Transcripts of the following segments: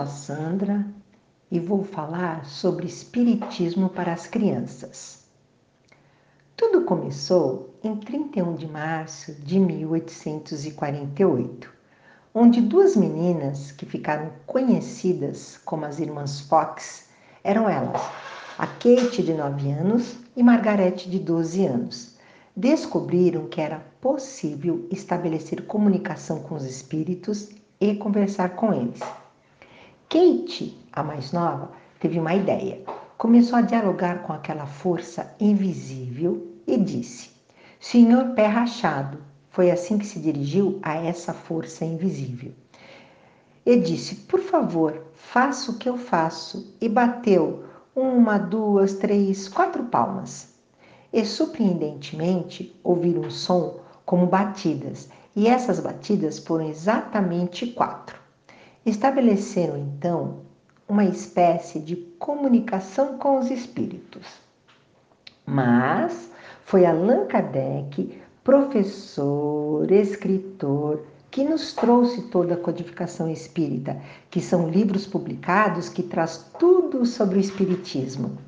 a Sandra e vou falar sobre Espiritismo para as crianças. Tudo começou em 31 de março de 1848, onde duas meninas que ficaram conhecidas como as irmãs Fox eram elas, a Kate de 9 anos e Margarete de 12 anos. Descobriram que era possível estabelecer comunicação com os espíritos e conversar com eles. Kate, a mais nova, teve uma ideia. Começou a dialogar com aquela força invisível e disse: Senhor pé rachado. Foi assim que se dirigiu a essa força invisível. E disse: Por favor, faça o que eu faço. E bateu uma, duas, três, quatro palmas. E surpreendentemente ouviram um som como batidas, e essas batidas foram exatamente quatro. Estabeleceram então uma espécie de comunicação com os espíritos. Mas foi Allan Kardec, professor, escritor, que nos trouxe toda a codificação espírita, que são livros publicados que traz tudo sobre o espiritismo.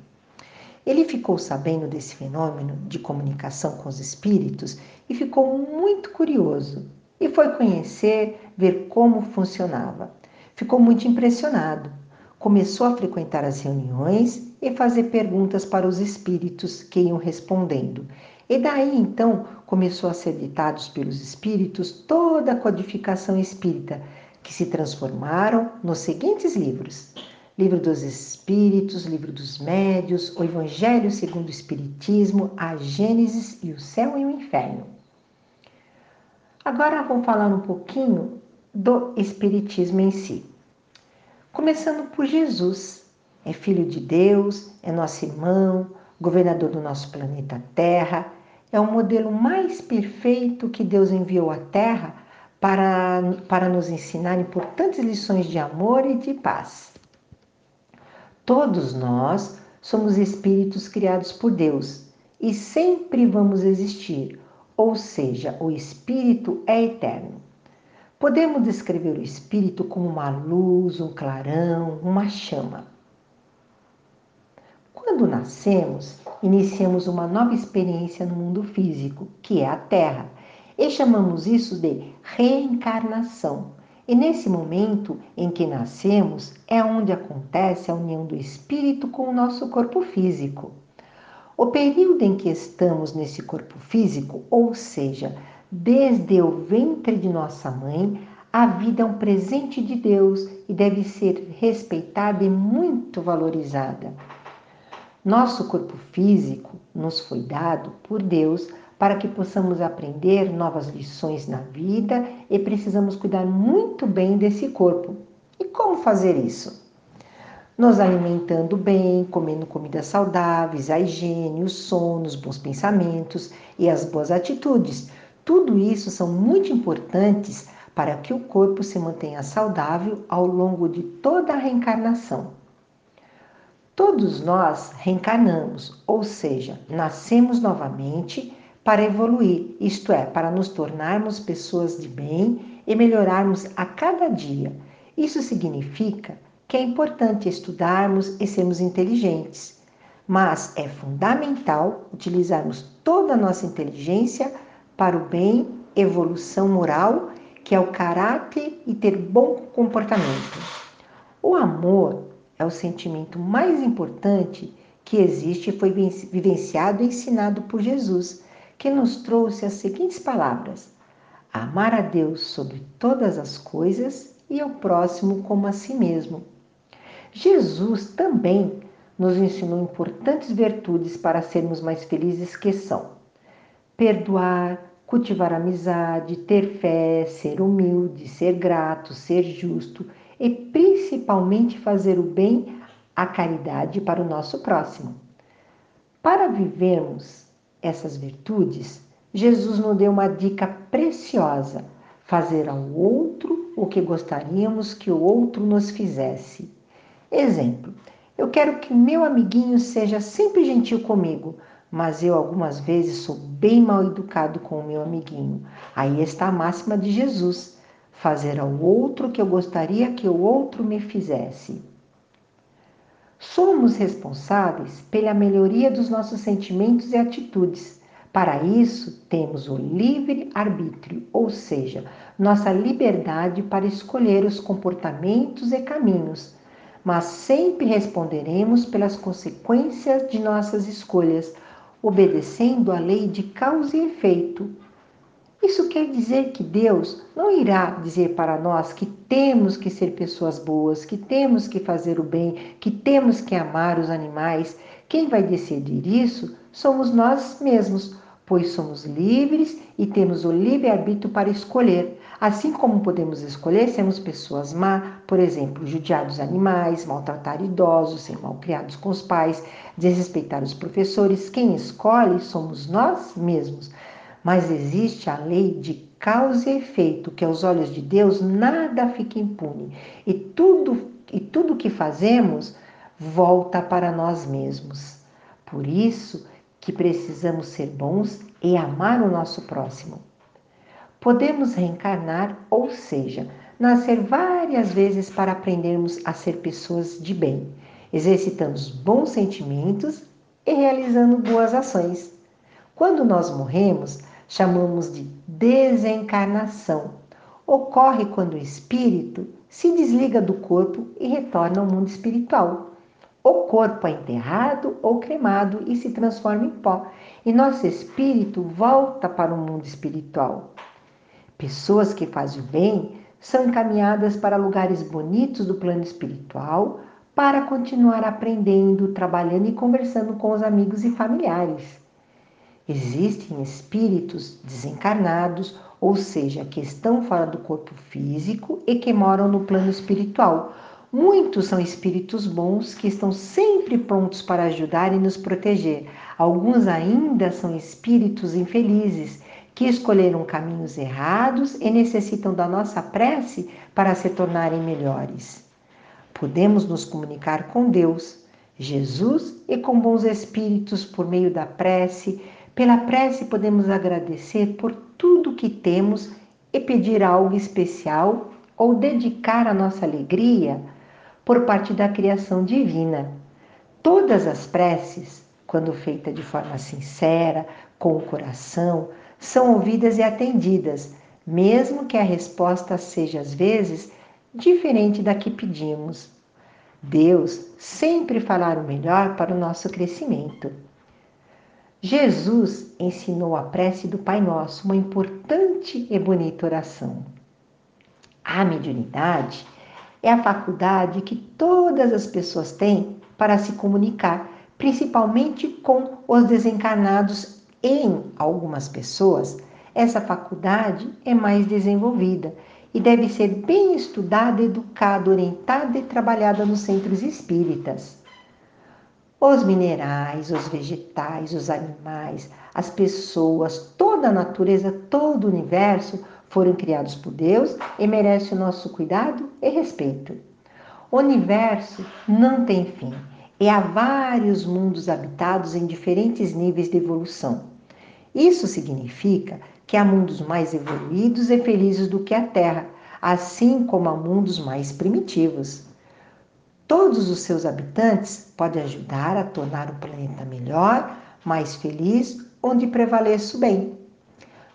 Ele ficou sabendo desse fenômeno de comunicação com os espíritos e ficou muito curioso e foi conhecer, ver como funcionava. Ficou muito impressionado. Começou a frequentar as reuniões e fazer perguntas para os espíritos que iam respondendo. E daí então começou a ser ditados pelos espíritos toda a codificação espírita, que se transformaram nos seguintes livros: Livro dos Espíritos, Livro dos Médios, o Evangelho segundo o Espiritismo, a Gênesis e o Céu e o Inferno. Agora vou falar um pouquinho do Espiritismo em si. Começando por Jesus, é Filho de Deus, é nosso irmão, governador do nosso planeta Terra, é o modelo mais perfeito que Deus enviou à Terra para, para nos ensinar importantes lições de amor e de paz. Todos nós somos espíritos criados por Deus e sempre vamos existir, ou seja, o espírito é eterno. Podemos descrever o espírito como uma luz, um clarão, uma chama. Quando nascemos, iniciamos uma nova experiência no mundo físico, que é a Terra, e chamamos isso de reencarnação. E nesse momento em que nascemos é onde acontece a união do espírito com o nosso corpo físico. O período em que estamos nesse corpo físico, ou seja, Desde o ventre de nossa mãe, a vida é um presente de Deus e deve ser respeitada e muito valorizada. Nosso corpo físico nos foi dado por Deus para que possamos aprender novas lições na vida e precisamos cuidar muito bem desse corpo. E como fazer isso? Nos alimentando bem, comendo comidas saudáveis, a higiene, o sono, os bons pensamentos e as boas atitudes tudo isso são muito importantes para que o corpo se mantenha saudável ao longo de toda a reencarnação. Todos nós reencarnamos, ou seja, nascemos novamente para evoluir, isto é, para nos tornarmos pessoas de bem e melhorarmos a cada dia. Isso significa que é importante estudarmos e sermos inteligentes, mas é fundamental utilizarmos toda a nossa inteligência para o bem, evolução moral, que é o caráter e ter bom comportamento. O amor é o sentimento mais importante que existe e foi vivenciado e ensinado por Jesus, que nos trouxe as seguintes palavras: amar a Deus sobre todas as coisas e ao próximo como a si mesmo. Jesus também nos ensinou importantes virtudes para sermos mais felizes que são perdoar, cultivar amizade, ter fé, ser humilde, ser grato, ser justo e principalmente fazer o bem, a caridade para o nosso próximo. Para vivermos essas virtudes, Jesus nos deu uma dica preciosa: fazer ao outro o que gostaríamos que o outro nos fizesse. Exemplo: eu quero que meu amiguinho seja sempre gentil comigo, mas eu algumas vezes sou bem mal educado com o meu amiguinho. Aí está a máxima de Jesus. fazer ao outro o que eu gostaria que o outro me fizesse. Somos responsáveis pela melhoria dos nossos sentimentos e atitudes. Para isso, temos o livre arbítrio, ou seja, nossa liberdade para escolher os comportamentos e caminhos, mas sempre responderemos pelas consequências de nossas escolhas, obedecendo à lei de causa e efeito. Isso quer dizer que Deus não irá dizer para nós que temos que ser pessoas boas, que temos que fazer o bem, que temos que amar os animais. Quem vai decidir isso somos nós mesmos, pois somos livres e temos o livre-arbítrio para escolher. Assim como podemos escolher sermos pessoas má, por exemplo, judiar dos animais, maltratar idosos, ser mal criados com os pais, desrespeitar os professores, quem escolhe somos nós mesmos. Mas existe a lei de causa e efeito, que aos olhos de Deus nada fica impune. E tudo e tudo que fazemos volta para nós mesmos. Por isso que precisamos ser bons e amar o nosso próximo. Podemos reencarnar, ou seja, nascer várias vezes para aprendermos a ser pessoas de bem, exercitando bons sentimentos e realizando boas ações. Quando nós morremos, chamamos de desencarnação. Ocorre quando o espírito se desliga do corpo e retorna ao mundo espiritual. O corpo é enterrado ou cremado e se transforma em pó, e nosso espírito volta para o mundo espiritual. Pessoas que fazem o bem são encaminhadas para lugares bonitos do plano espiritual para continuar aprendendo, trabalhando e conversando com os amigos e familiares. Existem espíritos desencarnados, ou seja, que estão fora do corpo físico e que moram no plano espiritual. Muitos são espíritos bons que estão sempre prontos para ajudar e nos proteger. Alguns ainda são espíritos infelizes que escolheram caminhos errados e necessitam da nossa prece para se tornarem melhores. Podemos nos comunicar com Deus, Jesus e com bons espíritos por meio da prece, pela prece, podemos agradecer por tudo que temos e pedir algo especial ou dedicar a nossa alegria por parte da criação divina. Todas as preces, quando feitas de forma sincera, com o coração, são ouvidas e atendidas, mesmo que a resposta seja às vezes diferente da que pedimos. Deus sempre falará o melhor para o nosso crescimento. Jesus ensinou a prece do Pai Nosso, uma importante e bonita oração. A mediunidade é a faculdade que todas as pessoas têm para se comunicar, principalmente com os desencarnados. Em algumas pessoas, essa faculdade é mais desenvolvida e deve ser bem estudada, educada, orientada e trabalhada nos centros espíritas. Os minerais, os vegetais, os animais, as pessoas, toda a natureza, todo o universo foram criados por Deus e merecem o nosso cuidado e respeito. O universo não tem fim e há vários mundos habitados em diferentes níveis de evolução. Isso significa que há mundos mais evoluídos e felizes do que a Terra, assim como há mundos mais primitivos. Todos os seus habitantes podem ajudar a tornar o planeta melhor, mais feliz, onde prevaleça o bem.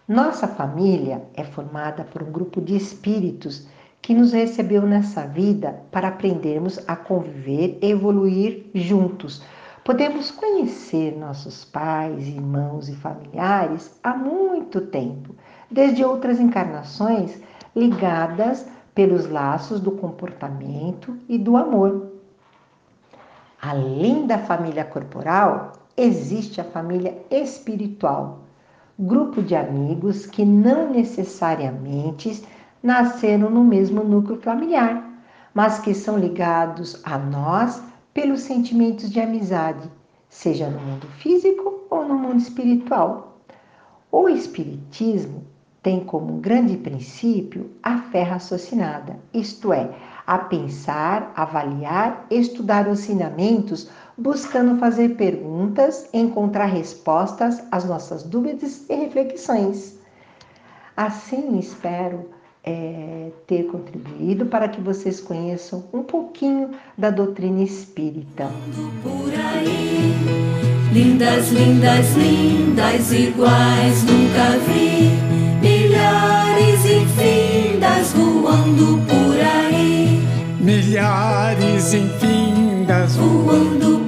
Nossa família é formada por um grupo de espíritos que nos recebeu nessa vida para aprendermos a conviver e evoluir juntos. Podemos conhecer nossos pais, irmãos e familiares há muito tempo, desde outras encarnações ligadas pelos laços do comportamento e do amor. Além da família corporal, existe a família espiritual, grupo de amigos que não necessariamente nasceram no mesmo núcleo familiar, mas que são ligados a nós pelos sentimentos de amizade, seja no mundo físico ou no mundo espiritual. O Espiritismo tem como grande princípio a fé raciocinada, isto é, a pensar, avaliar, estudar os ensinamentos, buscando fazer perguntas, encontrar respostas às nossas dúvidas e reflexões. Assim, espero é, ter contribuído para que vocês conheçam um pouquinho da doutrina espírita. Por aí, lindas, lindas, lindas, iguais nunca vi. Milhares infindas voando por aí. Milhares infindas voando